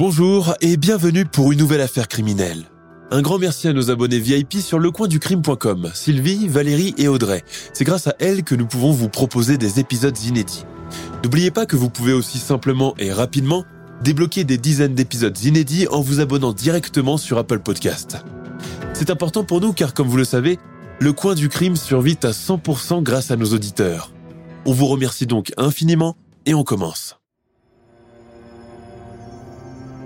Bonjour et bienvenue pour une nouvelle affaire criminelle. Un grand merci à nos abonnés VIP sur lecoinducrime.com, Sylvie, Valérie et Audrey. C'est grâce à elles que nous pouvons vous proposer des épisodes inédits. N'oubliez pas que vous pouvez aussi simplement et rapidement débloquer des dizaines d'épisodes inédits en vous abonnant directement sur Apple Podcast. C'est important pour nous car comme vous le savez, le coin du crime survit à 100% grâce à nos auditeurs. On vous remercie donc infiniment et on commence.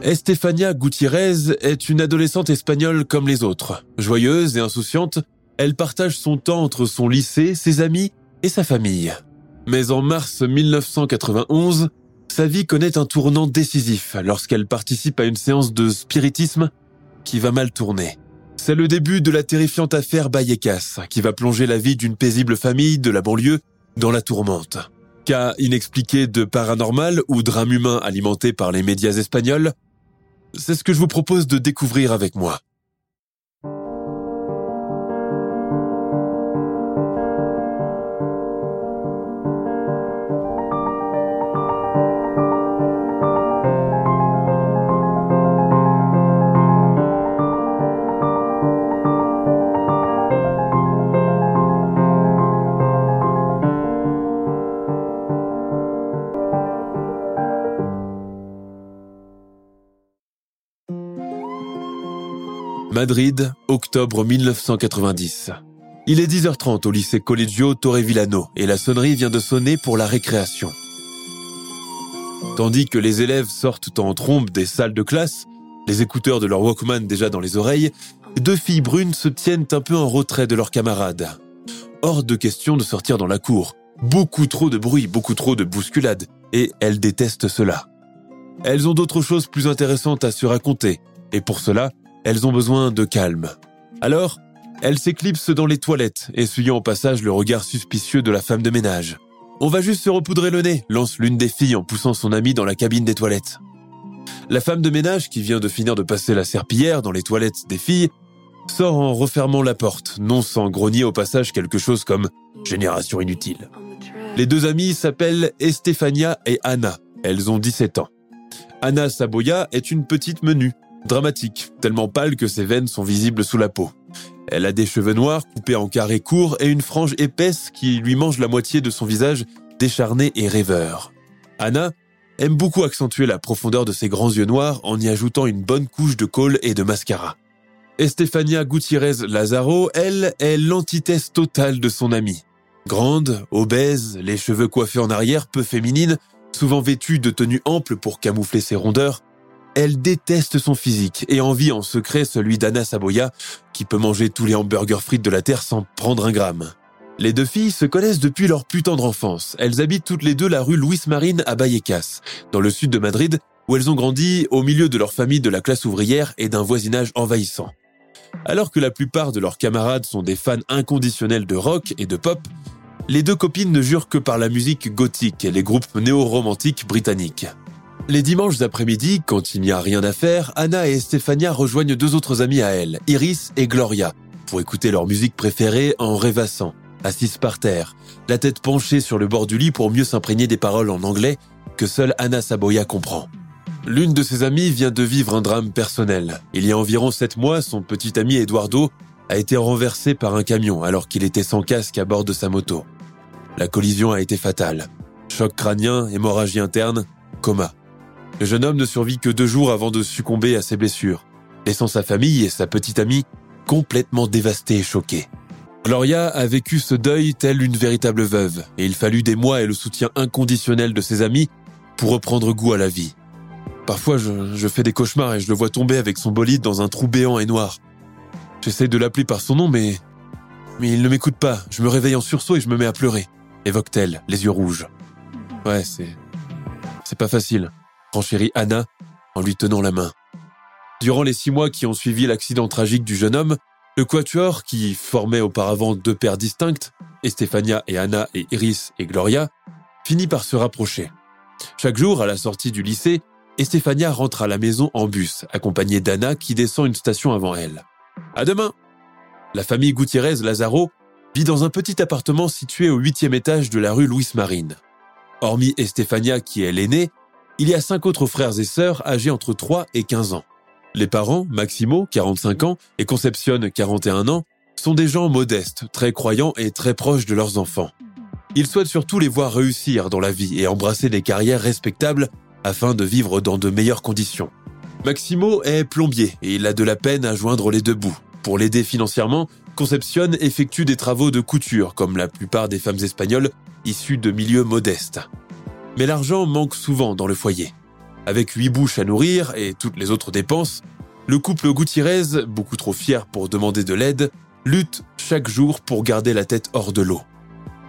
Estefania Gutiérrez est une adolescente espagnole comme les autres. Joyeuse et insouciante, elle partage son temps entre son lycée, ses amis et sa famille. Mais en mars 1991, sa vie connaît un tournant décisif lorsqu'elle participe à une séance de spiritisme qui va mal tourner. C'est le début de la terrifiante affaire Vallecas qui va plonger la vie d'une paisible famille de la banlieue dans la tourmente. Cas inexpliqué de paranormal ou drame humain alimenté par les médias espagnols, c'est ce que je vous propose de découvrir avec moi. Madrid, octobre 1990. Il est 10h30 au lycée Collegio Torrevillano et la sonnerie vient de sonner pour la récréation. Tandis que les élèves sortent en trombe des salles de classe, les écouteurs de leur Walkman déjà dans les oreilles, deux filles brunes se tiennent un peu en retrait de leurs camarades. Hors de question de sortir dans la cour. Beaucoup trop de bruit, beaucoup trop de bousculades, et elles détestent cela. Elles ont d'autres choses plus intéressantes à se raconter, et pour cela, elles ont besoin de calme. Alors, elles s'éclipsent dans les toilettes, essuyant au passage le regard suspicieux de la femme de ménage. On va juste se repoudrer le nez, lance l'une des filles en poussant son amie dans la cabine des toilettes. La femme de ménage, qui vient de finir de passer la serpillière dans les toilettes des filles, sort en refermant la porte, non sans grogner au passage quelque chose comme génération inutile. Les deux amies s'appellent Estefania et Anna. Elles ont 17 ans. Anna Saboya est une petite menue, dramatique, tellement pâle que ses veines sont visibles sous la peau. Elle a des cheveux noirs coupés en carrés courts et une frange épaisse qui lui mange la moitié de son visage décharné et rêveur. Anna aime beaucoup accentuer la profondeur de ses grands yeux noirs en y ajoutant une bonne couche de colle et de mascara. Estefania Gutiérrez Lazaro, elle, est l'antithèse totale de son amie. Grande, obèse, les cheveux coiffés en arrière, peu féminine, souvent vêtue de tenues amples pour camoufler ses rondeurs, elle déteste son physique et envie en secret celui d'Anna Saboya, qui peut manger tous les hamburgers frites de la Terre sans prendre un gramme. Les deux filles se connaissent depuis leur plus tendre enfance. Elles habitent toutes les deux la rue Louis Marine à Vallecas, dans le sud de Madrid, où elles ont grandi au milieu de leur famille de la classe ouvrière et d'un voisinage envahissant. Alors que la plupart de leurs camarades sont des fans inconditionnels de rock et de pop, les deux copines ne jurent que par la musique gothique et les groupes néo-romantiques britanniques. Les dimanches après-midi, quand il n'y a rien à faire, Anna et Stéphania rejoignent deux autres amies à elles, Iris et Gloria, pour écouter leur musique préférée en rêvassant, assises par terre, la tête penchée sur le bord du lit pour mieux s'imprégner des paroles en anglais que seule Anna Saboya comprend. L'une de ses amies vient de vivre un drame personnel. Il y a environ sept mois, son petit ami Eduardo a été renversé par un camion alors qu'il était sans casque à bord de sa moto. La collision a été fatale. Choc crânien, hémorragie interne, coma. Le jeune homme ne survit que deux jours avant de succomber à ses blessures, laissant sa famille et sa petite amie complètement dévastées et choquées. Gloria a vécu ce deuil telle une véritable veuve, et il fallut des mois et le soutien inconditionnel de ses amis pour reprendre goût à la vie. Parfois, je, je fais des cauchemars et je le vois tomber avec son bolide dans un trou béant et noir. J'essaie de l'appeler par son nom, mais... Mais il ne m'écoute pas. Je me réveille en sursaut et je me mets à pleurer. Évoque-t-elle, les yeux rouges. Ouais, c'est... C'est pas facile, renchérit Anna en lui tenant la main. Durant les six mois qui ont suivi l'accident tragique du jeune homme, le quatuor, qui formait auparavant deux paires distinctes, Estefania et Anna et Iris et Gloria, finit par se rapprocher. Chaque jour, à la sortie du lycée, Estefania rentre à la maison en bus, accompagnée d'Anna qui descend une station avant elle. À demain! La famille Gutiérrez Lazaro vit dans un petit appartement situé au huitième étage de la rue Louis Marine. Hormis Estefania qui est l'aînée, il y a cinq autres frères et sœurs âgés entre 3 et 15 ans. Les parents, Maximo, 45 ans, et Concepcion, 41 ans, sont des gens modestes, très croyants et très proches de leurs enfants. Ils souhaitent surtout les voir réussir dans la vie et embrasser des carrières respectables afin de vivre dans de meilleures conditions. Maximo est plombier et il a de la peine à joindre les deux bouts. Pour l'aider financièrement, Concepcion effectue des travaux de couture comme la plupart des femmes espagnoles issues de milieux modestes. Mais l'argent manque souvent dans le foyer. Avec huit bouches à nourrir et toutes les autres dépenses, le couple Gutiérrez, beaucoup trop fier pour demander de l'aide, lutte chaque jour pour garder la tête hors de l'eau.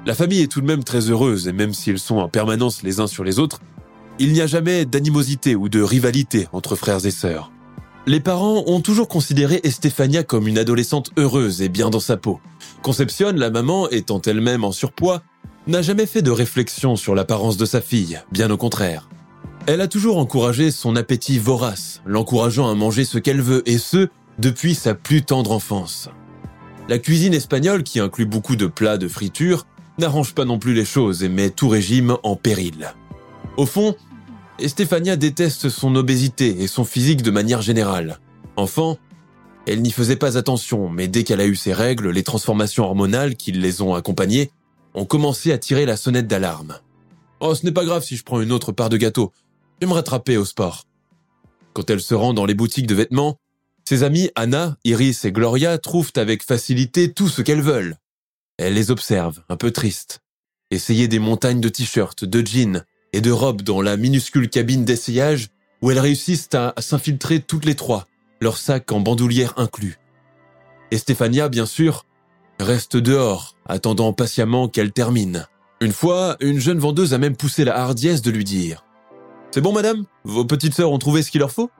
La famille est tout de même très heureuse et même s'ils sont en permanence les uns sur les autres, il n'y a jamais d'animosité ou de rivalité entre frères et sœurs. Les parents ont toujours considéré Estefania comme une adolescente heureuse et bien dans sa peau. Concepcion, la maman, étant elle-même en surpoids, n'a jamais fait de réflexion sur l'apparence de sa fille, bien au contraire. Elle a toujours encouragé son appétit vorace, l'encourageant à manger ce qu'elle veut, et ce, depuis sa plus tendre enfance. La cuisine espagnole, qui inclut beaucoup de plats de friture, n'arrange pas non plus les choses et met tout régime en péril. Au fond, Estefania déteste son obésité et son physique de manière générale. Enfant, elle n'y faisait pas attention, mais dès qu'elle a eu ses règles, les transformations hormonales qui les ont accompagnées ont commencé à tirer la sonnette d'alarme. Oh, ce n'est pas grave si je prends une autre part de gâteau, je vais me rattraper au sport. Quand elle se rend dans les boutiques de vêtements, ses amies Anna, Iris et Gloria trouvent avec facilité tout ce qu'elles veulent. Elle les observe, un peu tristes. Essayer des montagnes de t-shirts, de jeans et de robes dans la minuscule cabine d'essayage où elles réussissent à s'infiltrer toutes les trois, leur sac en bandoulière inclus. Et Stéphania, bien sûr, reste dehors, attendant patiemment qu'elle termine. Une fois, une jeune vendeuse a même poussé la hardiesse de lui dire c'est bon, madame? Vos petites sœurs ont trouvé ce qu'il leur faut?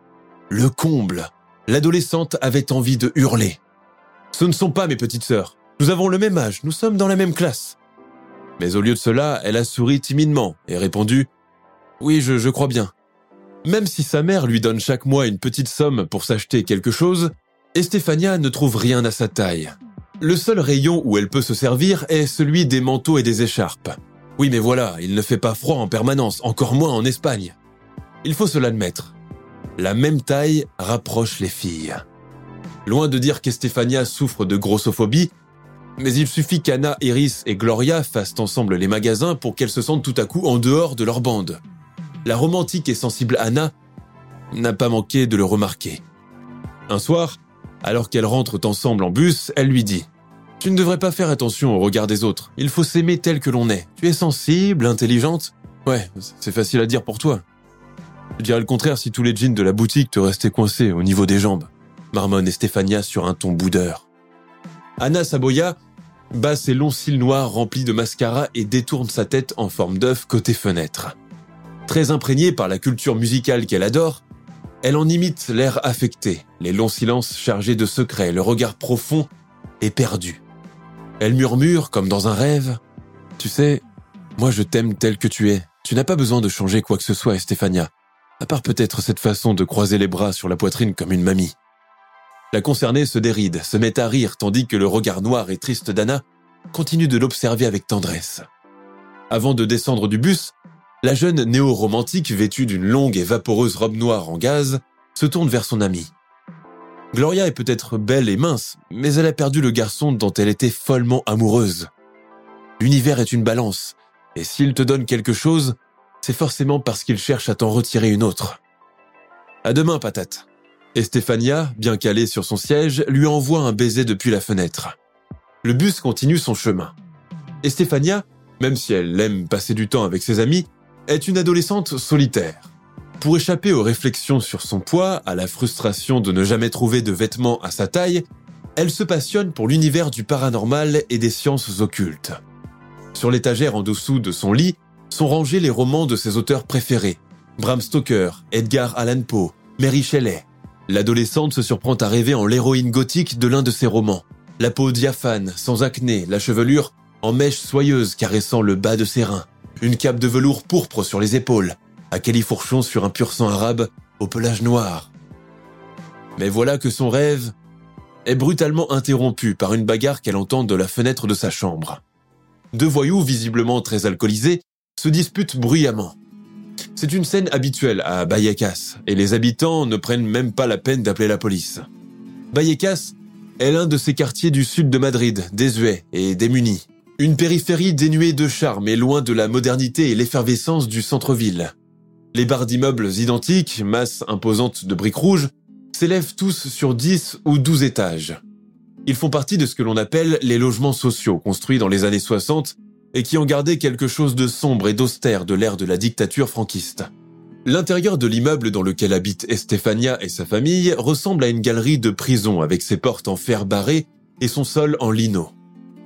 Le comble L'adolescente avait envie de hurler. Ce ne sont pas mes petites sœurs. Nous avons le même âge, nous sommes dans la même classe. Mais au lieu de cela, elle a souri timidement et répondu Oui, je, je crois bien. Même si sa mère lui donne chaque mois une petite somme pour s'acheter quelque chose, Estefania ne trouve rien à sa taille. Le seul rayon où elle peut se servir est celui des manteaux et des écharpes. Oui, mais voilà, il ne fait pas froid en permanence, encore moins en Espagne. Il faut se l'admettre. La même taille rapproche les filles. Loin de dire qu'Estefania souffre de grossophobie, mais il suffit qu'Anna, Iris et Gloria fassent ensemble les magasins pour qu'elles se sentent tout à coup en dehors de leur bande. La romantique et sensible Anna n'a pas manqué de le remarquer. Un soir, alors qu'elles rentrent ensemble en bus, elle lui dit ⁇ Tu ne devrais pas faire attention au regard des autres, il faut s'aimer tel que l'on est. Tu es sensible, intelligente Ouais, c'est facile à dire pour toi. Je dirais le contraire si tous les jeans de la boutique te restaient coincés au niveau des jambes. Marmonne et Stéphania sur un ton boudeur. Anna Saboya bat ses longs cils noirs remplis de mascara et détourne sa tête en forme d'œuf côté fenêtre. Très imprégnée par la culture musicale qu'elle adore, elle en imite l'air affecté, les longs silences chargés de secrets, le regard profond et perdu. Elle murmure comme dans un rêve. Tu sais, moi je t'aime tel que tu es. Tu n'as pas besoin de changer quoi que ce soit, Stéphania à part peut-être cette façon de croiser les bras sur la poitrine comme une mamie. La concernée se déride, se met à rire tandis que le regard noir et triste d'Anna continue de l'observer avec tendresse. Avant de descendre du bus, la jeune néo-romantique vêtue d'une longue et vaporeuse robe noire en gaz se tourne vers son amie. Gloria est peut-être belle et mince, mais elle a perdu le garçon dont elle était follement amoureuse. L'univers est une balance, et s'il te donne quelque chose, c'est forcément parce qu'il cherche à t'en retirer une autre. À demain, patate. Et bien calée sur son siège, lui envoie un baiser depuis la fenêtre. Le bus continue son chemin. Et même si elle aime passer du temps avec ses amis, est une adolescente solitaire. Pour échapper aux réflexions sur son poids, à la frustration de ne jamais trouver de vêtements à sa taille, elle se passionne pour l'univers du paranormal et des sciences occultes. Sur l'étagère en dessous de son lit sont rangés les romans de ses auteurs préférés. Bram Stoker, Edgar Allan Poe, Mary Shelley. L'adolescente se surprend à rêver en l'héroïne gothique de l'un de ses romans. La peau diaphane, sans acné, la chevelure en mèche soyeuse caressant le bas de ses reins. Une cape de velours pourpre sur les épaules, à califourchon sur un pur sang arabe au pelage noir. Mais voilà que son rêve est brutalement interrompu par une bagarre qu'elle entend de la fenêtre de sa chambre. Deux voyous, visiblement très alcoolisés, se disputent bruyamment. C'est une scène habituelle à Vallecas, et les habitants ne prennent même pas la peine d'appeler la police. Vallecas est l'un de ces quartiers du sud de Madrid, désuets et démunis. Une périphérie dénuée de charme et loin de la modernité et l'effervescence du centre-ville. Les barres d'immeubles identiques, masse imposante de briques rouges, s'élèvent tous sur 10 ou 12 étages. Ils font partie de ce que l'on appelle les logements sociaux, construits dans les années 60 et qui ont gardé quelque chose de sombre et d'austère de l'ère de la dictature franquiste. L'intérieur de l'immeuble dans lequel habite Estefania et sa famille ressemble à une galerie de prison avec ses portes en fer barré et son sol en lino.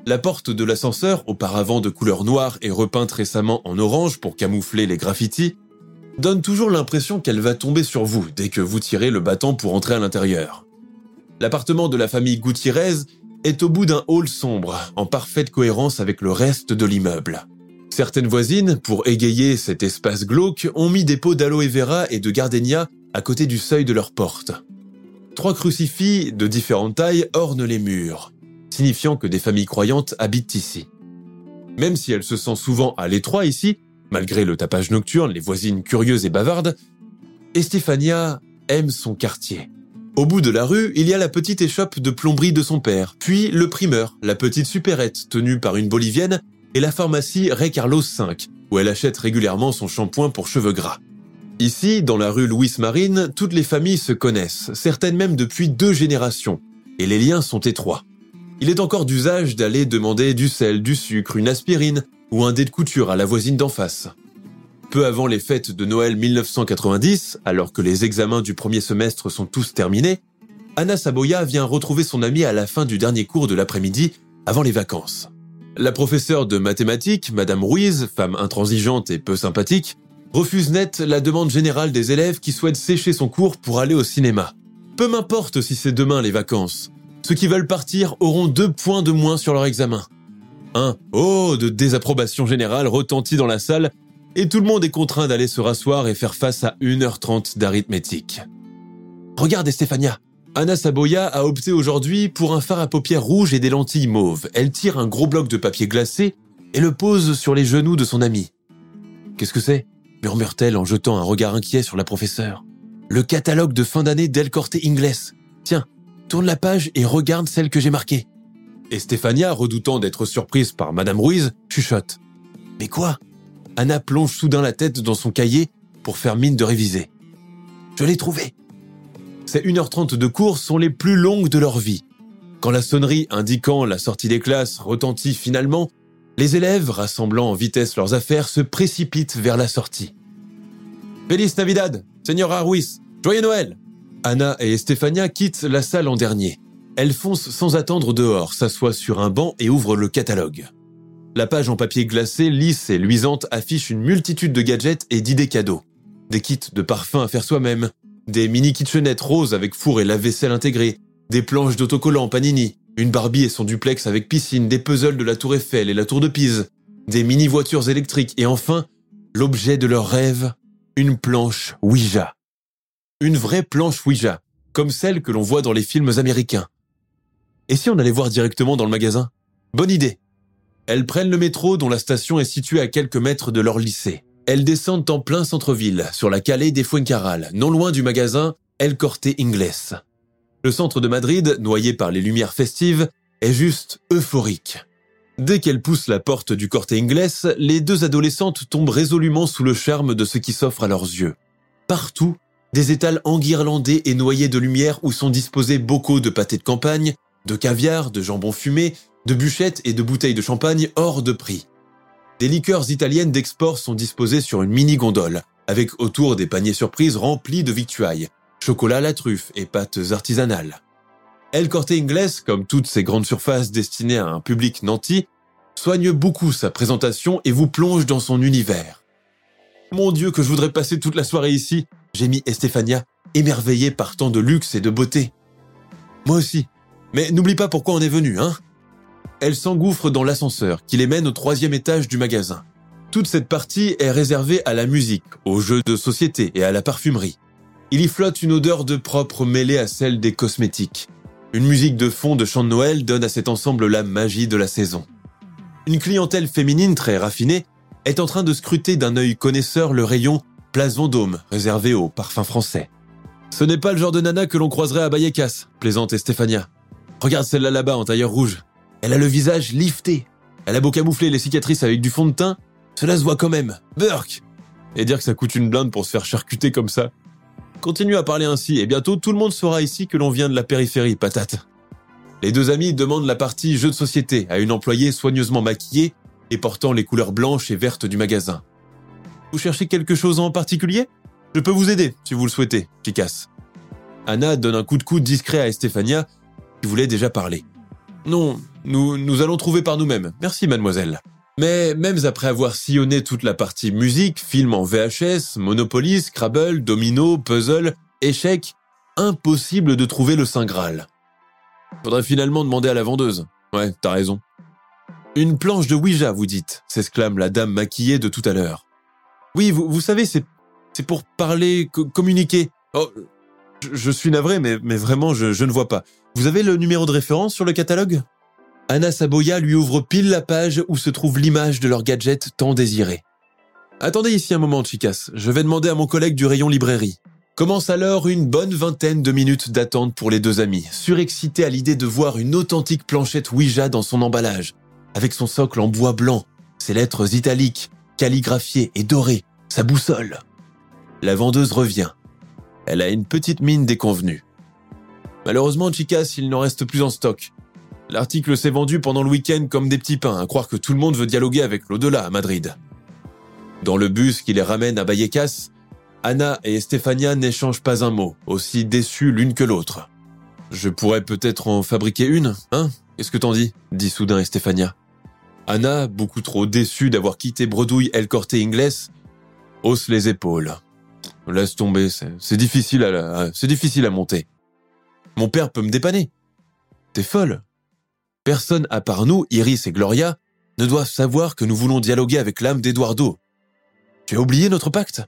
La porte de l'ascenseur, auparavant de couleur noire et repeinte récemment en orange pour camoufler les graffitis, donne toujours l'impression qu'elle va tomber sur vous dès que vous tirez le bâton pour entrer à l'intérieur. L'appartement de la famille Gutiérrez est au bout d'un hall sombre, en parfaite cohérence avec le reste de l'immeuble. Certaines voisines, pour égayer cet espace glauque, ont mis des pots d'aloe vera et de gardenia à côté du seuil de leur porte. Trois crucifix de différentes tailles ornent les murs, signifiant que des familles croyantes habitent ici. Même si elle se sent souvent à l'étroit ici, malgré le tapage nocturne, les voisines curieuses et bavardes, Estefania aime son quartier. Au bout de la rue, il y a la petite échoppe de plomberie de son père, puis le primeur, la petite supérette tenue par une bolivienne, et la pharmacie Ray Carlos V, où elle achète régulièrement son shampoing pour cheveux gras. Ici, dans la rue Louis Marine, toutes les familles se connaissent, certaines même depuis deux générations, et les liens sont étroits. Il est encore d'usage d'aller demander du sel, du sucre, une aspirine ou un dé de couture à la voisine d'en face. Peu avant les fêtes de Noël 1990, alors que les examens du premier semestre sont tous terminés, Anna Saboya vient retrouver son amie à la fin du dernier cours de l'après-midi, avant les vacances. La professeure de mathématiques, Madame Ruiz, femme intransigeante et peu sympathique, refuse net la demande générale des élèves qui souhaitent sécher son cours pour aller au cinéma. Peu m'importe si c'est demain les vacances. Ceux qui veulent partir auront deux points de moins sur leur examen. Un oh de désapprobation générale retentit dans la salle et tout le monde est contraint d'aller se rasseoir et faire face à 1h30 d'arithmétique. Regardez Stéphania Anna Saboya a opté aujourd'hui pour un fard à paupières rouges et des lentilles mauves. Elle tire un gros bloc de papier glacé et le pose sur les genoux de son ami. Qu'est-ce que c'est? murmure-t-elle en jetant un regard inquiet sur la professeure. Le catalogue de fin d'année d'El Corte Inglés. Tiens, tourne la page et regarde celle que j'ai marquée. Et Stéphania, redoutant d'être surprise par Madame Ruiz, chuchote. Mais quoi? Anna plonge soudain la tête dans son cahier pour faire mine de réviser. Je l'ai trouvé. Ces 1h30 de cours sont les plus longues de leur vie. Quand la sonnerie indiquant la sortie des classes retentit finalement, les élèves, rassemblant en vitesse leurs affaires, se précipitent vers la sortie. Feliz Navidad, Señora Ruiz, Joyeux Noël Anna et Estefania quittent la salle en dernier. Elles foncent sans attendre dehors, s'assoient sur un banc et ouvrent le catalogue. La page en papier glacé, lisse et luisante affiche une multitude de gadgets et d'idées cadeaux. Des kits de parfums à faire soi-même, des mini kitchenettes roses avec four et lave-vaisselle intégré, des planches d'autocollants Panini, une Barbie et son duplex avec piscine, des puzzles de la Tour Eiffel et la Tour de Pise, des mini voitures électriques et enfin, l'objet de leur rêve, une planche Ouija. Une vraie planche Ouija, comme celle que l'on voit dans les films américains. Et si on allait voir directement dans le magasin? Bonne idée elles prennent le métro dont la station est située à quelques mètres de leur lycée. Elles descendent en plein centre-ville, sur la calée des Fuencarral, non loin du magasin El Corte Inglés. Le centre de Madrid, noyé par les lumières festives, est juste euphorique. Dès qu'elles poussent la porte du Corte Inglés, les deux adolescentes tombent résolument sous le charme de ce qui s'offre à leurs yeux. Partout, des étals enguirlandés et noyés de lumière où sont disposés beaucoup de pâtés de campagne, de caviar, de jambon fumé, de bûchettes et de bouteilles de champagne hors de prix. Des liqueurs italiennes d'export sont disposées sur une mini-gondole, avec autour des paniers surprises remplis de victuailles, chocolat à la truffe et pâtes artisanales. El Corte Inglés, comme toutes ces grandes surfaces destinées à un public nanti, soigne beaucoup sa présentation et vous plonge dans son univers. Mon Dieu, que je voudrais passer toute la soirée ici, gémit Estefania, émerveillée par tant de luxe et de beauté. Moi aussi. Mais n'oublie pas pourquoi on est venu, hein Elle s'engouffre dans l'ascenseur qui les mène au troisième étage du magasin. Toute cette partie est réservée à la musique, aux jeux de société et à la parfumerie. Il y flotte une odeur de propre mêlée à celle des cosmétiques. Une musique de fond de chant de Noël donne à cet ensemble la magie de la saison. Une clientèle féminine très raffinée est en train de scruter d'un œil connaisseur le rayon Place Vendôme, réservé aux parfums français. Ce n'est pas le genre de nana que l'on croiserait à Bayecas, plaisante Stéphania. Regarde celle-là là-bas en tailleur rouge. Elle a le visage lifté. Elle a beau camoufler les cicatrices avec du fond de teint, cela se voit quand même. Burk Et dire que ça coûte une blinde pour se faire charcuter comme ça. Continue à parler ainsi, et bientôt tout le monde saura ici que l'on vient de la périphérie, patate. Les deux amis demandent la partie jeu de société à une employée soigneusement maquillée et portant les couleurs blanches et vertes du magasin. Vous cherchez quelque chose en particulier? Je peux vous aider, si vous le souhaitez, Kikas. Anna donne un coup de coude discret à Estefania, qui voulait déjà parler. Non, nous, nous allons trouver par nous-mêmes. Merci, mademoiselle. Mais même après avoir sillonné toute la partie musique, film en VHS, Monopoly, Scrabble, Domino, Puzzle, échec, impossible de trouver le Saint Graal. Faudrait finalement demander à la vendeuse. Ouais, t'as raison. Une planche de Ouija, vous dites, s'exclame la dame maquillée de tout à l'heure. Oui, vous, savez, c'est, pour parler, communiquer. Oh, je, suis navré, mais, mais vraiment, je, je ne vois pas. Vous avez le numéro de référence sur le catalogue? Anna Saboya lui ouvre pile la page où se trouve l'image de leur gadget tant désiré. Attendez ici un moment, chicas. Je vais demander à mon collègue du rayon librairie. Commence alors une bonne vingtaine de minutes d'attente pour les deux amis, surexcités à l'idée de voir une authentique planchette Ouija dans son emballage, avec son socle en bois blanc, ses lettres italiques, calligraphiées et dorées, sa boussole. La vendeuse revient. Elle a une petite mine déconvenue. Malheureusement, Chicas, il n'en reste plus en stock. L'article s'est vendu pendant le week-end comme des petits pains, à croire que tout le monde veut dialoguer avec l'au-delà à Madrid. Dans le bus qui les ramène à Vallecas, Anna et Estefania n'échangent pas un mot, aussi déçus l'une que l'autre. Je pourrais peut-être en fabriquer une, hein? Qu'est-ce que t'en dis? Dit soudain Estefania. Anna, beaucoup trop déçue d'avoir quitté Bredouille El Corte Inglés, hausse les épaules. Laisse tomber, c'est difficile à, c'est difficile à monter. Mon père peut me dépanner. T'es folle. Personne à part nous, Iris et Gloria, ne doivent savoir que nous voulons dialoguer avec l'âme d'Eduardo. Tu as oublié notre pacte?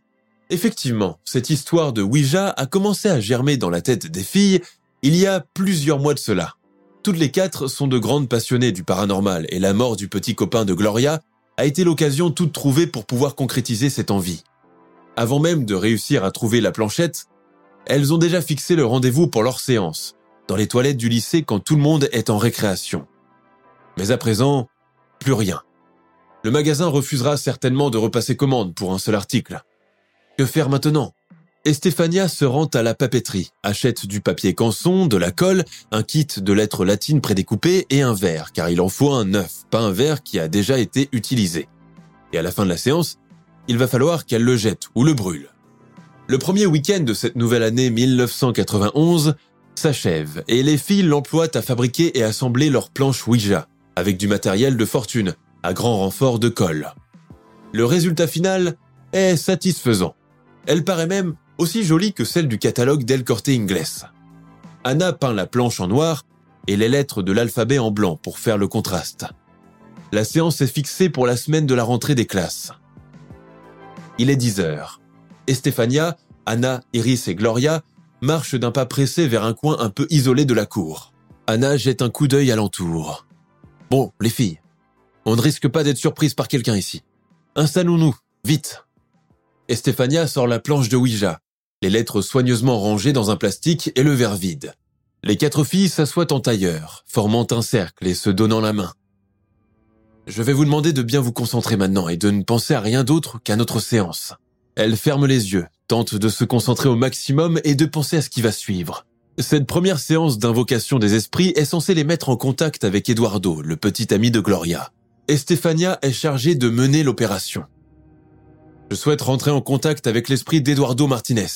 Effectivement, cette histoire de Ouija a commencé à germer dans la tête des filles il y a plusieurs mois de cela. Toutes les quatre sont de grandes passionnées du paranormal et la mort du petit copain de Gloria a été l'occasion toute trouvée pour pouvoir concrétiser cette envie. Avant même de réussir à trouver la planchette, elles ont déjà fixé le rendez-vous pour leur séance, dans les toilettes du lycée quand tout le monde est en récréation. Mais à présent, plus rien. Le magasin refusera certainement de repasser commande pour un seul article. Que faire maintenant? Estefania se rend à la papeterie, achète du papier canson, de la colle, un kit de lettres latines prédécoupées et un verre, car il en faut un neuf, pas un verre qui a déjà été utilisé. Et à la fin de la séance, il va falloir qu'elle le jette ou le brûle. Le premier week-end de cette nouvelle année 1991 s'achève et les filles l'emploient à fabriquer et assembler leurs planches Ouija, avec du matériel de fortune, à grand renfort de colle. Le résultat final est satisfaisant. Elle paraît même aussi jolie que celle du catalogue d'El Corte Inglés. Anna peint la planche en noir et les lettres de l'alphabet en blanc pour faire le contraste. La séance est fixée pour la semaine de la rentrée des classes. Il est 10 heures. Estefania, Anna, Iris et Gloria marchent d'un pas pressé vers un coin un peu isolé de la cour. Anna jette un coup d'œil alentour. Bon, les filles, on ne risque pas d'être surprise par quelqu'un ici. Installons-nous, vite. Estefania sort la planche de Ouija, les lettres soigneusement rangées dans un plastique et le verre vide. Les quatre filles s'assoient en tailleur, formant un cercle et se donnant la main. Je vais vous demander de bien vous concentrer maintenant et de ne penser à rien d'autre qu'à notre séance. Elle ferme les yeux, tente de se concentrer au maximum et de penser à ce qui va suivre. Cette première séance d'invocation des esprits est censée les mettre en contact avec Eduardo, le petit ami de Gloria. Estefania est chargée de mener l'opération. Je souhaite rentrer en contact avec l'esprit d'Eduardo Martinez,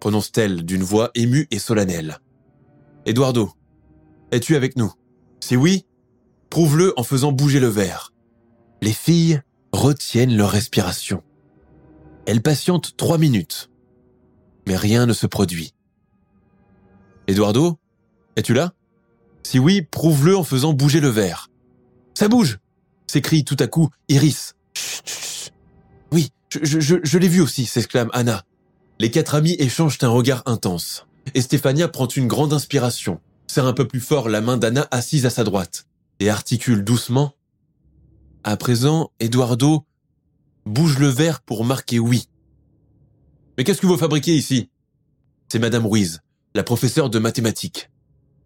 prononce-t-elle d'une voix émue et solennelle. Eduardo, es-tu avec nous? Si oui, prouve-le en faisant bouger le verre. Les filles retiennent leur respiration. Elles patientent trois minutes, mais rien ne se produit. Eduardo, es-tu là? Si oui, prouve-le en faisant bouger le verre. Ça bouge s'écrie tout à coup Iris. Je, l'ai vu aussi, s'exclame Anna. Les quatre amis échangent un regard intense. Et Stéphania prend une grande inspiration, serre un peu plus fort la main d'Anna assise à sa droite, et articule doucement. À présent, Eduardo bouge le verre pour marquer oui. Mais qu'est-ce que vous fabriquez ici? C'est Madame Ruiz, la professeure de mathématiques.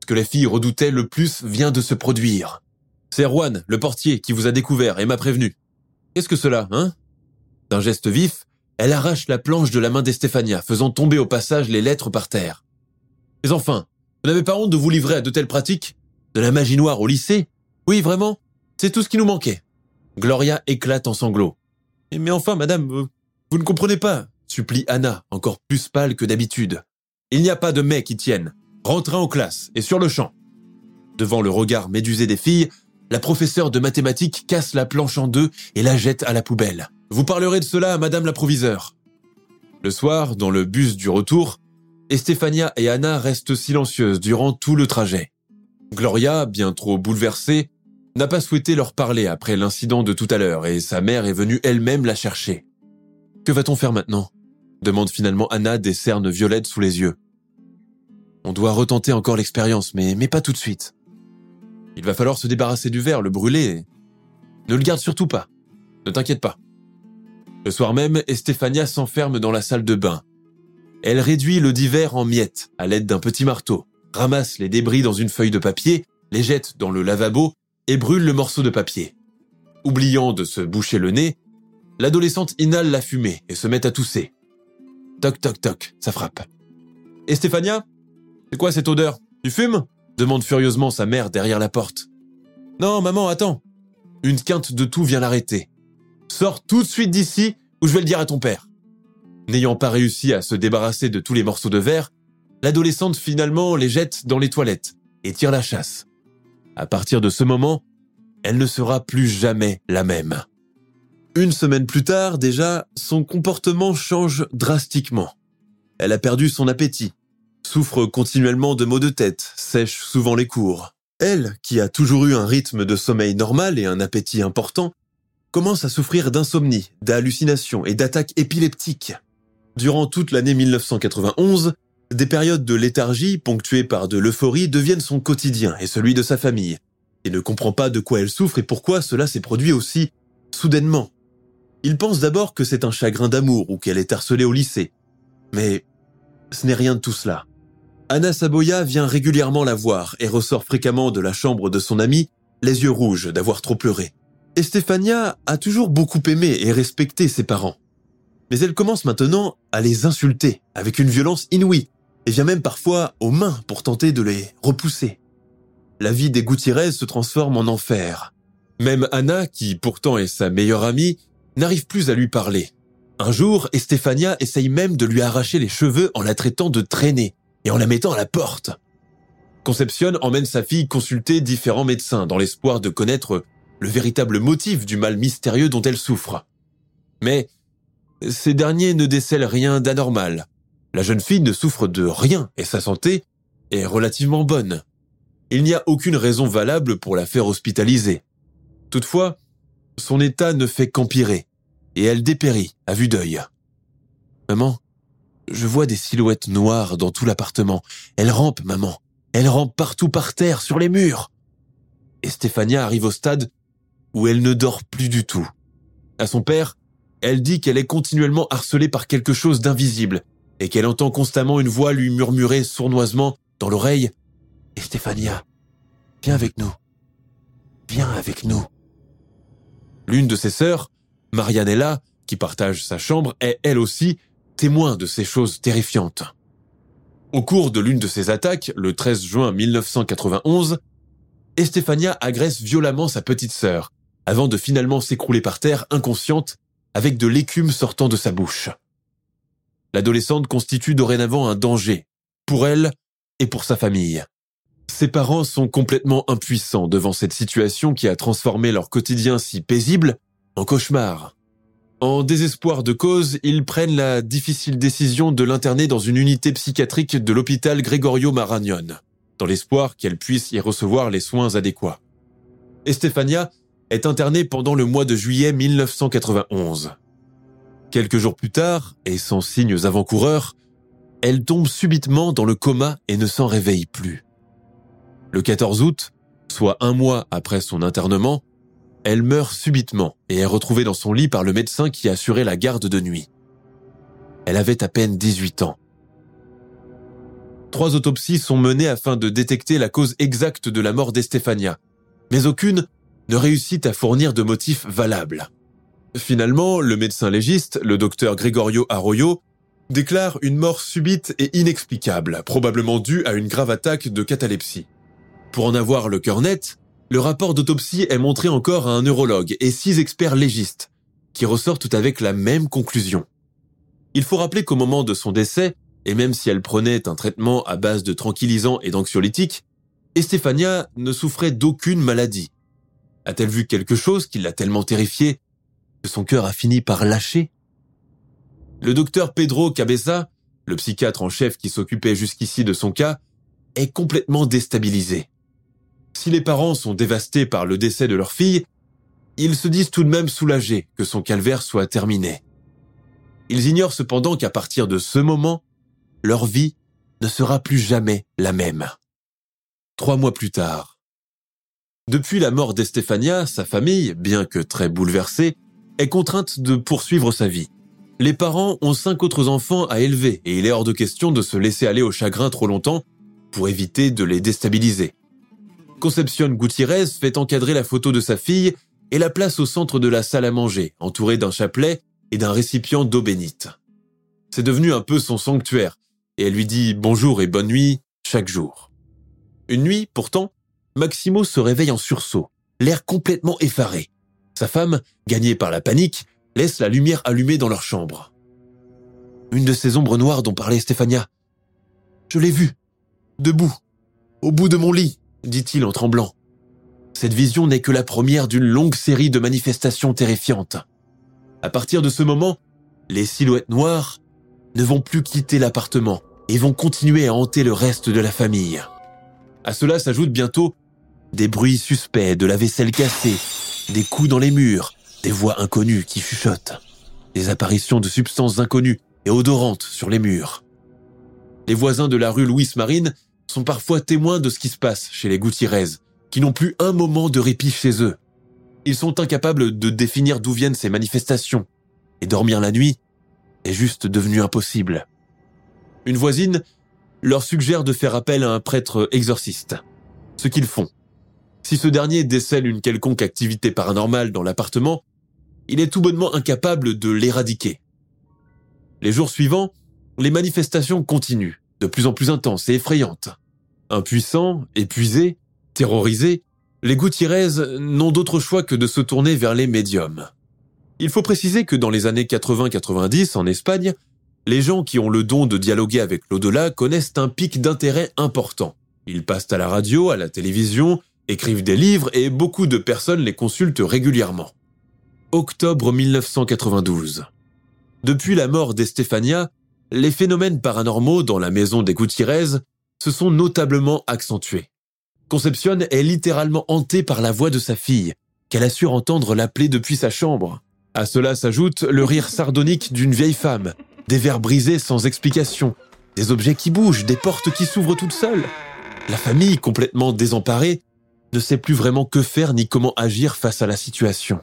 Ce que les filles redoutaient le plus vient de se produire. C'est Juan, le portier, qui vous a découvert et m'a prévenu. Qu'est-ce que cela, hein? D'un geste vif, elle arrache la planche de la main d'Estefania, faisant tomber au passage les lettres par terre. Mais enfin, vous n'avez pas honte de vous livrer à de telles pratiques? De la magie noire au lycée? Oui, vraiment? C'est tout ce qui nous manquait. Gloria éclate en sanglots. Mais enfin, madame, vous ne comprenez pas, supplie Anna, encore plus pâle que d'habitude. Il n'y a pas de mais qui tiennent. Rentrez en classe, et sur le champ. Devant le regard médusé des filles, la professeure de mathématiques casse la planche en deux et la jette à la poubelle. Vous parlerez de cela à madame la proviseure. Le soir, dans le bus du retour, Estefania et Anna restent silencieuses durant tout le trajet. Gloria, bien trop bouleversée, n'a pas souhaité leur parler après l'incident de tout à l'heure et sa mère est venue elle-même la chercher. Que va-t-on faire maintenant? demande finalement Anna des cernes violettes sous les yeux. On doit retenter encore l'expérience, mais, mais pas tout de suite. Il va falloir se débarrasser du verre, le brûler. Ne le garde surtout pas. Ne t'inquiète pas. Le soir même, Estefania s'enferme dans la salle de bain. Elle réduit le divers en miettes à l'aide d'un petit marteau, ramasse les débris dans une feuille de papier, les jette dans le lavabo et brûle le morceau de papier. Oubliant de se boucher le nez, l'adolescente inhale la fumée et se met à tousser. Toc toc toc, ça frappe. Estefania C'est quoi cette odeur? Tu fumes? demande furieusement sa mère derrière la porte. Non, maman, attends. Une quinte de tout vient l'arrêter. Sors tout de suite d'ici ou je vais le dire à ton père. N'ayant pas réussi à se débarrasser de tous les morceaux de verre, l'adolescente finalement les jette dans les toilettes et tire la chasse. À partir de ce moment, elle ne sera plus jamais la même. Une semaine plus tard, déjà, son comportement change drastiquement. Elle a perdu son appétit, souffre continuellement de maux de tête, sèche souvent les cours. Elle, qui a toujours eu un rythme de sommeil normal et un appétit important, commence à souffrir d'insomnie, d'hallucinations et d'attaques épileptiques. Durant toute l'année 1991, des périodes de léthargie ponctuées par de l'euphorie deviennent son quotidien et celui de sa famille. Il ne comprend pas de quoi elle souffre et pourquoi cela s'est produit aussi soudainement. Il pense d'abord que c'est un chagrin d'amour ou qu'elle est harcelée au lycée. Mais ce n'est rien de tout cela. Anna Saboya vient régulièrement la voir et ressort fréquemment de la chambre de son ami, les yeux rouges d'avoir trop pleuré. Estefania a toujours beaucoup aimé et respecté ses parents. Mais elle commence maintenant à les insulter avec une violence inouïe et vient même parfois aux mains pour tenter de les repousser. La vie des Gutiérrez se transforme en enfer. Même Anna, qui pourtant est sa meilleure amie, n'arrive plus à lui parler. Un jour, Estefania essaye même de lui arracher les cheveux en la traitant de traîner et en la mettant à la porte. Concepcion emmène sa fille consulter différents médecins dans l'espoir de connaître le véritable motif du mal mystérieux dont elle souffre. Mais ces derniers ne décèlent rien d'anormal. La jeune fille ne souffre de rien et sa santé est relativement bonne. Il n'y a aucune raison valable pour la faire hospitaliser. Toutefois, son état ne fait qu'empirer et elle dépérit à vue d'œil. Maman, je vois des silhouettes noires dans tout l'appartement. Elle rampe, maman. Elle rampe partout par terre, sur les murs. Et Stéphania arrive au stade où elle ne dort plus du tout. À son père, elle dit qu'elle est continuellement harcelée par quelque chose d'invisible et qu'elle entend constamment une voix lui murmurer sournoisement dans l'oreille « Stéphania, viens avec nous. Viens avec nous. » L'une de ses sœurs, Marianella, qui partage sa chambre, est elle aussi témoin de ces choses terrifiantes. Au cours de l'une de ces attaques, le 13 juin 1991, Estefania agresse violemment sa petite sœur, avant de finalement s'écrouler par terre inconsciente avec de l'écume sortant de sa bouche. L'adolescente constitue dorénavant un danger, pour elle et pour sa famille. Ses parents sont complètement impuissants devant cette situation qui a transformé leur quotidien si paisible en cauchemar. En désespoir de cause, ils prennent la difficile décision de l'interner dans une unité psychiatrique de l'hôpital Gregorio Marañón, dans l'espoir qu'elle puisse y recevoir les soins adéquats. Estefania est internée pendant le mois de juillet 1991. Quelques jours plus tard, et sans signes avant-coureurs, elle tombe subitement dans le coma et ne s'en réveille plus. Le 14 août, soit un mois après son internement, elle meurt subitement et est retrouvée dans son lit par le médecin qui assurait la garde de nuit. Elle avait à peine 18 ans. Trois autopsies sont menées afin de détecter la cause exacte de la mort d'Estefania, mais aucune ne réussit à fournir de motifs valables. Finalement, le médecin légiste, le docteur Gregorio Arroyo, déclare une mort subite et inexplicable, probablement due à une grave attaque de catalepsie. Pour en avoir le cœur net, le rapport d'autopsie est montré encore à un neurologue et six experts légistes, qui ressortent avec la même conclusion. Il faut rappeler qu'au moment de son décès, et même si elle prenait un traitement à base de tranquillisants et d'anxiolytiques, Estefania ne souffrait d'aucune maladie. A-t-elle vu quelque chose qui l'a tellement terrifiée que son cœur a fini par lâcher? Le docteur Pedro Cabeza, le psychiatre en chef qui s'occupait jusqu'ici de son cas, est complètement déstabilisé. Si les parents sont dévastés par le décès de leur fille, ils se disent tout de même soulagés que son calvaire soit terminé. Ils ignorent cependant qu'à partir de ce moment, leur vie ne sera plus jamais la même. Trois mois plus tard. Depuis la mort d'Estefania, sa famille, bien que très bouleversée, est contrainte de poursuivre sa vie. Les parents ont cinq autres enfants à élever et il est hors de question de se laisser aller au chagrin trop longtemps pour éviter de les déstabiliser. Concepcion Gutiérrez fait encadrer la photo de sa fille et la place au centre de la salle à manger, entourée d'un chapelet et d'un récipient d'eau bénite. C'est devenu un peu son sanctuaire, et elle lui dit bonjour et bonne nuit chaque jour. Une nuit, pourtant, Maximo se réveille en sursaut, l'air complètement effaré. Sa femme, gagnée par la panique, laisse la lumière allumée dans leur chambre. Une de ces ombres noires dont parlait Stéphania. Je l'ai vue, debout, au bout de mon lit dit-il en tremblant. Cette vision n'est que la première d'une longue série de manifestations terrifiantes. À partir de ce moment, les silhouettes noires ne vont plus quitter l'appartement et vont continuer à hanter le reste de la famille. À cela s'ajoutent bientôt des bruits suspects, de la vaisselle cassée, des coups dans les murs, des voix inconnues qui chuchotent, des apparitions de substances inconnues et odorantes sur les murs. Les voisins de la rue Louis Marine sont parfois témoins de ce qui se passe chez les Gutiérrez, qui n'ont plus un moment de répit chez eux. Ils sont incapables de définir d'où viennent ces manifestations, et dormir la nuit est juste devenu impossible. Une voisine leur suggère de faire appel à un prêtre exorciste, ce qu'ils font. Si ce dernier décèle une quelconque activité paranormale dans l'appartement, il est tout bonnement incapable de l'éradiquer. Les jours suivants, les manifestations continuent, de plus en plus intenses et effrayantes. Impuissants, épuisés, terrorisés, les Gutiérrez n'ont d'autre choix que de se tourner vers les médiums. Il faut préciser que dans les années 80-90 en Espagne, les gens qui ont le don de dialoguer avec l'au-delà connaissent un pic d'intérêt important. Ils passent à la radio, à la télévision, écrivent des livres et beaucoup de personnes les consultent régulièrement. Octobre 1992. Depuis la mort d'Estefania, les phénomènes paranormaux dans la maison des Gutiérrez se sont notablement accentués. Concepcion est littéralement hantée par la voix de sa fille, qu'elle assure entendre l'appeler depuis sa chambre. À cela s'ajoute le rire sardonique d'une vieille femme, des verres brisés sans explication, des objets qui bougent, des portes qui s'ouvrent toutes seules. La famille, complètement désemparée, ne sait plus vraiment que faire ni comment agir face à la situation.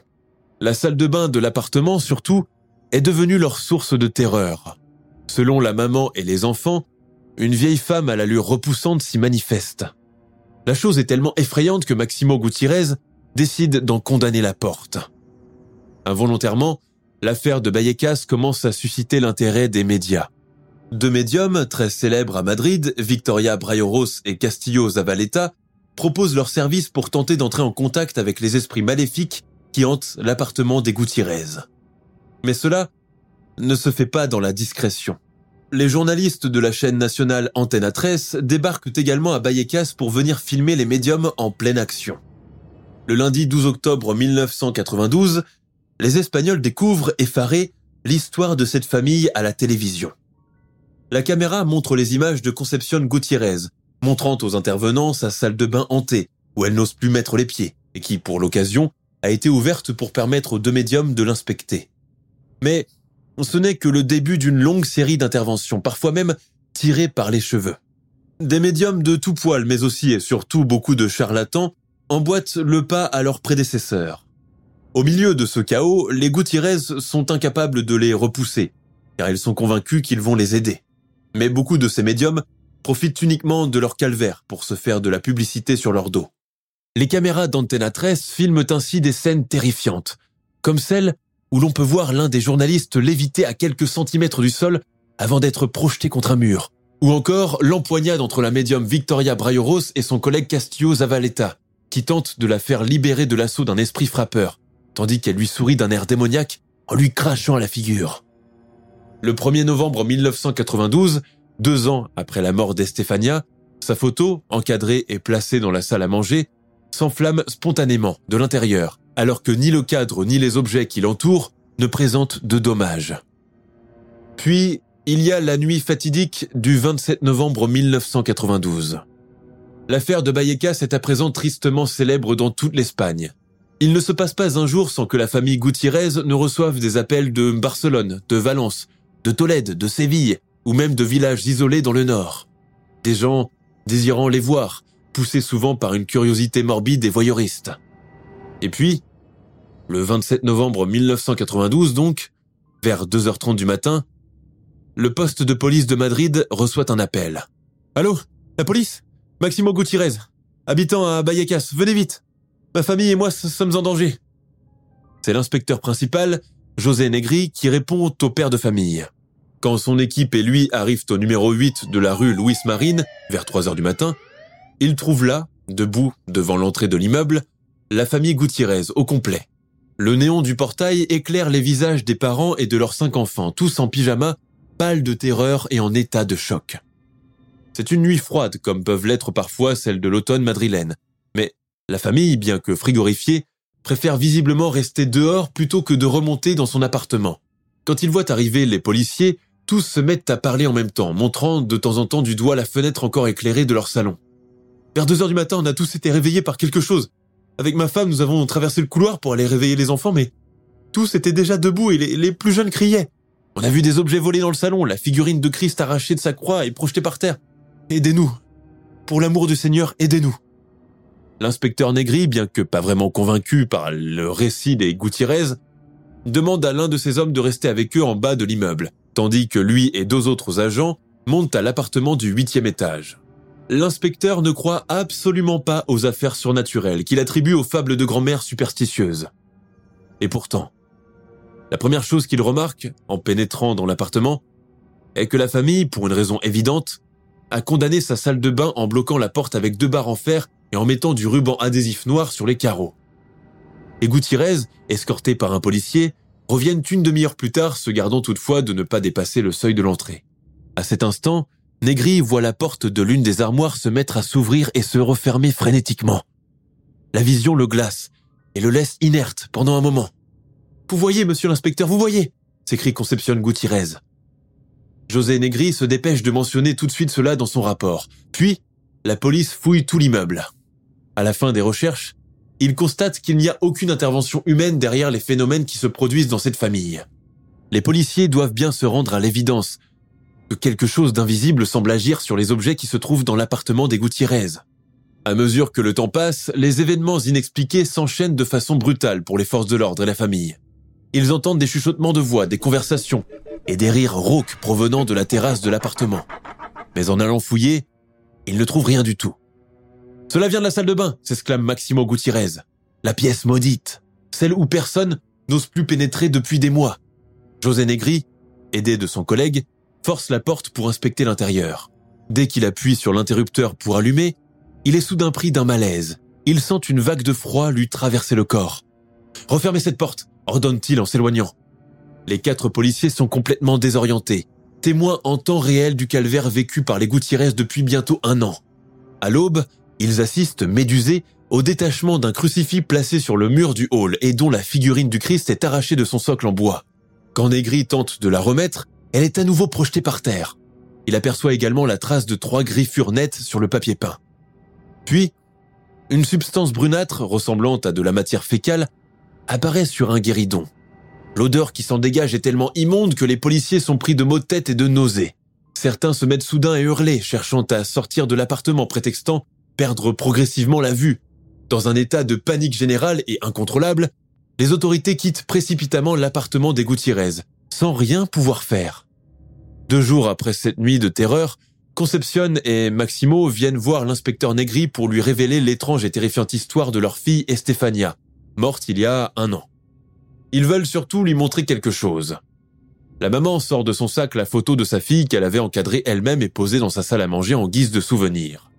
La salle de bain de l'appartement, surtout, est devenue leur source de terreur. Selon la maman et les enfants, une vieille femme à l'allure repoussante s'y manifeste. La chose est tellement effrayante que Maximo Gutiérrez décide d'en condamner la porte. Involontairement, l'affaire de Vallecas commence à susciter l'intérêt des médias. Deux médiums très célèbres à Madrid, Victoria Brayoros et Castillo Zabaleta, proposent leurs services pour tenter d'entrer en contact avec les esprits maléfiques qui hantent l'appartement des Gutiérrez. Mais cela ne se fait pas dans la discrétion. Les journalistes de la chaîne nationale Antena 13 débarquent également à Vallecas pour venir filmer les médiums en pleine action. Le lundi 12 octobre 1992, les Espagnols découvrent, effarés, l'histoire de cette famille à la télévision. La caméra montre les images de Concepción Gutiérrez, montrant aux intervenants sa salle de bain hantée, où elle n'ose plus mettre les pieds, et qui, pour l'occasion, a été ouverte pour permettre aux deux médiums de l'inspecter. Mais ce n'est que le début d'une longue série d'interventions, parfois même tirées par les cheveux. Des médiums de tout poil, mais aussi et surtout beaucoup de charlatans, emboîtent le pas à leurs prédécesseurs. Au milieu de ce chaos, les Gutiérrez sont incapables de les repousser, car ils sont convaincus qu'ils vont les aider. Mais beaucoup de ces médiums profitent uniquement de leur calvaire pour se faire de la publicité sur leur dos. Les caméras d'Antena 13 filment ainsi des scènes terrifiantes, comme celle où l'on peut voir l'un des journalistes léviter à quelques centimètres du sol avant d'être projeté contre un mur, ou encore l'empoignade entre la médium Victoria Brayoros et son collègue Castillo Zavaleta, qui tente de la faire libérer de l'assaut d'un esprit frappeur, tandis qu'elle lui sourit d'un air démoniaque en lui crachant à la figure. Le 1er novembre 1992, deux ans après la mort d'Estefania, sa photo, encadrée et placée dans la salle à manger, s'enflamme spontanément de l'intérieur, alors que ni le cadre ni les objets qui l'entourent ne présentent de dommages. Puis, il y a la nuit fatidique du 27 novembre 1992. L'affaire de Vallecas est à présent tristement célèbre dans toute l'Espagne. Il ne se passe pas un jour sans que la famille Gutiérrez ne reçoive des appels de Barcelone, de Valence, de Tolède, de Séville, ou même de villages isolés dans le nord. Des gens désirant les voir, poussés souvent par une curiosité morbide et voyeuriste. Et puis, le 27 novembre 1992 donc, vers 2h30 du matin, le poste de police de Madrid reçoit un appel. Allô La police? Maximo Gutiérrez, habitant à Vallecas, venez vite Ma famille et moi sommes en danger. C'est l'inspecteur principal, José Negri, qui répond au père de famille. Quand son équipe et lui arrivent au numéro 8 de la rue Louis Marine, vers 3 heures du matin, ils trouvent là, debout devant l'entrée de l'immeuble, la famille Gutiérrez au complet. Le néon du portail éclaire les visages des parents et de leurs cinq enfants, tous en pyjama, pâles de terreur et en état de choc. C'est une nuit froide, comme peuvent l'être parfois celles de l'automne madrilène. Mais la famille, bien que frigorifiée, préfère visiblement rester dehors plutôt que de remonter dans son appartement. Quand ils voient arriver les policiers, tous se mettent à parler en même temps, montrant de temps en temps du doigt la fenêtre encore éclairée de leur salon. Vers deux heures du matin, on a tous été réveillés par quelque chose. Avec ma femme, nous avons traversé le couloir pour aller réveiller les enfants, mais tous étaient déjà debout et les, plus jeunes criaient. On a vu des objets volés dans le salon, la figurine de Christ arrachée de sa croix et projetée par terre. Aidez-nous. Pour l'amour du Seigneur, aidez-nous. L'inspecteur Negri, bien que pas vraiment convaincu par le récit des Gutiérrez, demande à l'un de ses hommes de rester avec eux en bas de l'immeuble, tandis que lui et deux autres agents montent à l'appartement du huitième étage. L'inspecteur ne croit absolument pas aux affaires surnaturelles qu'il attribue aux fables de grand-mère superstitieuses. Et pourtant, la première chose qu'il remarque, en pénétrant dans l'appartement, est que la famille, pour une raison évidente, a condamné sa salle de bain en bloquant la porte avec deux barres en fer et en mettant du ruban adhésif noir sur les carreaux. Et Gutiérrez, escorté par un policier, reviennent une demi-heure plus tard, se gardant toutefois de ne pas dépasser le seuil de l'entrée. À cet instant, Negri voit la porte de l'une des armoires se mettre à s'ouvrir et se refermer frénétiquement. La vision le glace et le laisse inerte pendant un moment. Vous voyez, monsieur l'inspecteur, vous voyez s'écrie Concepcion Gutiérrez. José Negri se dépêche de mentionner tout de suite cela dans son rapport. Puis, la police fouille tout l'immeuble. À la fin des recherches, il constate qu'il n'y a aucune intervention humaine derrière les phénomènes qui se produisent dans cette famille. Les policiers doivent bien se rendre à l'évidence que quelque chose d'invisible semble agir sur les objets qui se trouvent dans l'appartement des Gutiérrez. À mesure que le temps passe, les événements inexpliqués s'enchaînent de façon brutale pour les forces de l'ordre et la famille. Ils entendent des chuchotements de voix, des conversations et des rires rauques provenant de la terrasse de l'appartement. Mais en allant fouiller, ils ne trouvent rien du tout. Cela vient de la salle de bain, s'exclame Maximo Gutiérrez. La pièce maudite, celle où personne n'ose plus pénétrer depuis des mois. José Negri, aidé de son collègue, force la porte pour inspecter l'intérieur. Dès qu'il appuie sur l'interrupteur pour allumer, il est soudain pris d'un malaise. Il sent une vague de froid lui traverser le corps. Refermez cette porte, ordonne-t-il en s'éloignant. Les quatre policiers sont complètement désorientés, témoins en temps réel du calvaire vécu par les Gutiérrez depuis bientôt un an. À l'aube, ils assistent, médusés, au détachement d'un crucifix placé sur le mur du hall et dont la figurine du Christ est arrachée de son socle en bois. Quand Negri tente de la remettre, elle est à nouveau projetée par terre. Il aperçoit également la trace de trois griffures nettes sur le papier peint. Puis, une substance brunâtre ressemblant à de la matière fécale apparaît sur un guéridon. L'odeur qui s'en dégage est tellement immonde que les policiers sont pris de maux de tête et de nausées. Certains se mettent soudain à hurler, cherchant à sortir de l'appartement, prétextant perdre progressivement la vue. Dans un état de panique générale et incontrôlable, les autorités quittent précipitamment l'appartement des Gutiérrez, sans rien pouvoir faire. Deux jours après cette nuit de terreur, Concepcion et Maximo viennent voir l'inspecteur Negri pour lui révéler l'étrange et terrifiante histoire de leur fille Estefania, morte il y a un an. Ils veulent surtout lui montrer quelque chose. La maman sort de son sac la photo de sa fille qu'elle avait encadrée elle-même et posée dans sa salle à manger en guise de souvenir.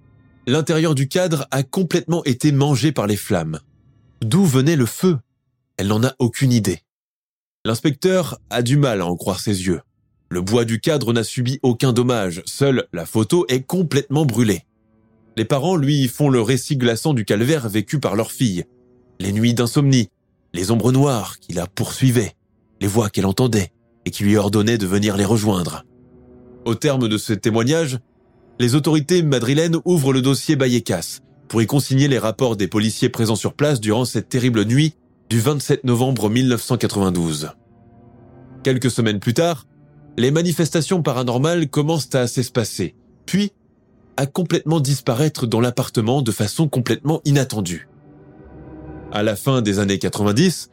L'intérieur du cadre a complètement été mangé par les flammes. D'où venait le feu? Elle n'en a aucune idée. L'inspecteur a du mal à en croire ses yeux. Le bois du cadre n'a subi aucun dommage, seule la photo est complètement brûlée. Les parents, lui, font le récit glaçant du calvaire vécu par leur fille. Les nuits d'insomnie, les ombres noires qui la poursuivaient, les voix qu'elle entendait et qui lui ordonnaient de venir les rejoindre. Au terme de ce témoignage, les autorités madrilènes ouvrent le dossier Bayecas pour y consigner les rapports des policiers présents sur place durant cette terrible nuit du 27 novembre 1992. Quelques semaines plus tard, les manifestations paranormales commencent à s'espacer, puis à complètement disparaître dans l'appartement de façon complètement inattendue. À la fin des années 90,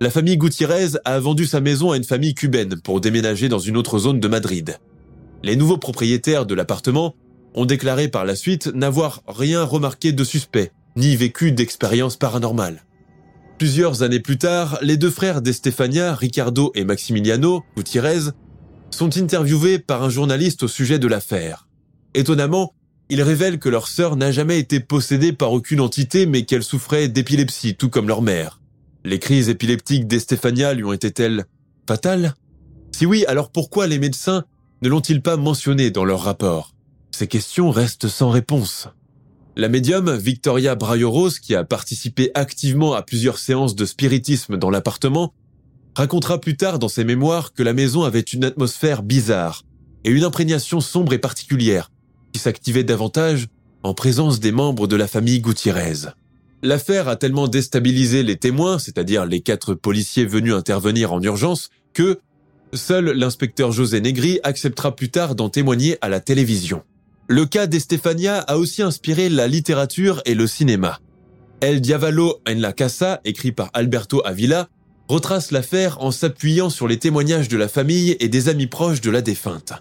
la famille Gutiérrez a vendu sa maison à une famille cubaine pour déménager dans une autre zone de Madrid. Les nouveaux propriétaires de l'appartement ont déclaré par la suite n'avoir rien remarqué de suspect, ni vécu d'expérience paranormale. Plusieurs années plus tard, les deux frères d'Estefania, Ricardo et Maximiliano Gutiérrez, sont interviewés par un journaliste au sujet de l'affaire. Étonnamment, ils révèlent que leur sœur n'a jamais été possédée par aucune entité mais qu'elle souffrait d'épilepsie, tout comme leur mère. Les crises épileptiques d'Estefania lui ont été-elles fatales? Si oui, alors pourquoi les médecins ne l'ont-ils pas mentionné dans leur rapport? Ces questions restent sans réponse. La médium Victoria Brayoros, qui a participé activement à plusieurs séances de spiritisme dans l'appartement, racontera plus tard dans ses mémoires que la maison avait une atmosphère bizarre et une imprégnation sombre et particulière, qui s'activait davantage en présence des membres de la famille Gutiérrez. L'affaire a tellement déstabilisé les témoins, c'est-à-dire les quatre policiers venus intervenir en urgence, que seul l'inspecteur José Negri acceptera plus tard d'en témoigner à la télévision. Le cas d'Estefania a aussi inspiré la littérature et le cinéma. El Diavolo en la Casa, écrit par Alberto Avila, retrace l'affaire en s'appuyant sur les témoignages de la famille et des amis proches de la défunte.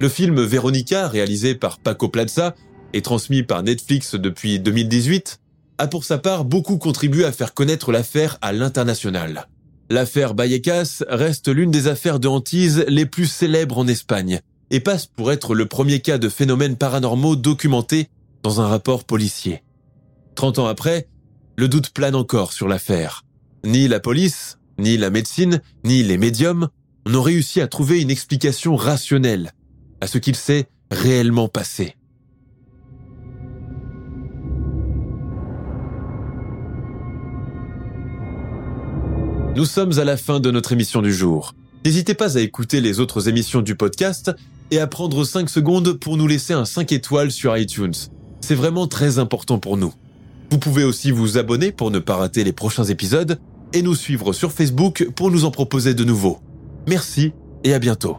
Le film Veronica, réalisé par Paco Plaza et transmis par Netflix depuis 2018, a pour sa part beaucoup contribué à faire connaître l'affaire à l'international. L'affaire Vallecas reste l'une des affaires de hantise les plus célèbres en Espagne et passe pour être le premier cas de phénomènes paranormaux documenté dans un rapport policier. Trente ans après, le doute plane encore sur l'affaire. Ni la police, ni la médecine, ni les médiums n'ont réussi à trouver une explication rationnelle à ce qu'il s'est réellement passé. Nous sommes à la fin de notre émission du jour. N'hésitez pas à écouter les autres émissions du podcast et à prendre 5 secondes pour nous laisser un 5 étoiles sur iTunes. C'est vraiment très important pour nous. Vous pouvez aussi vous abonner pour ne pas rater les prochains épisodes et nous suivre sur Facebook pour nous en proposer de nouveaux. Merci et à bientôt.